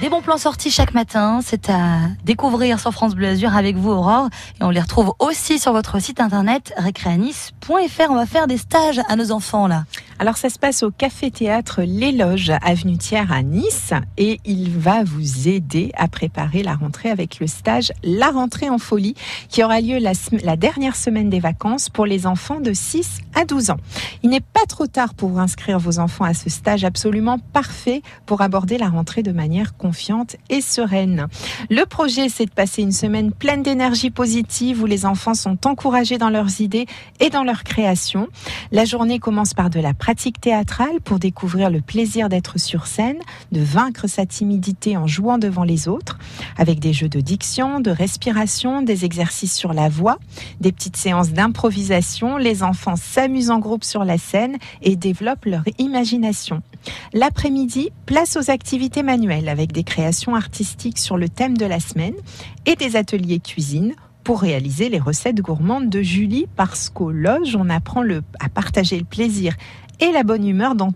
Des bons plans sortis chaque matin, c'est à découvrir sur France Bleu Azur avec vous Aurore et on les retrouve aussi sur votre site internet récréanis.fr. On va faire des stages à nos enfants là. Alors ça se passe au Café Théâtre L'Éloge, avenue Thiers à Nice et il va vous aider à préparer la rentrée avec le stage La rentrée en folie qui aura lieu la, dernière semaine des vacances pour les enfants de 6 à 12 ans. Il n'est pas trop tard pour inscrire vos enfants à ce stage absolument parfait pour aborder la rentrée de manière confiante et sereine. Le projet c'est de passer une semaine pleine d'énergie positive où les enfants sont encouragés dans leurs idées et dans leur création. La journée commence par de la pratique théâtrale pour découvrir le plaisir d'être sur scène, de vaincre sa timidité en jouant devant les autres, avec des jeux de diction, de respiration, des exercices sur la voix, des petites séances d'improvisation. Les enfants s'amusent en groupe sur la scène et développent leur imagination. L'après-midi, place aux activités manuelles avec des créations artistiques sur le thème de la semaine et des ateliers cuisine pour réaliser les recettes gourmandes de Julie parce qu'au loge, on apprend le, à partager le plaisir et la bonne humeur dans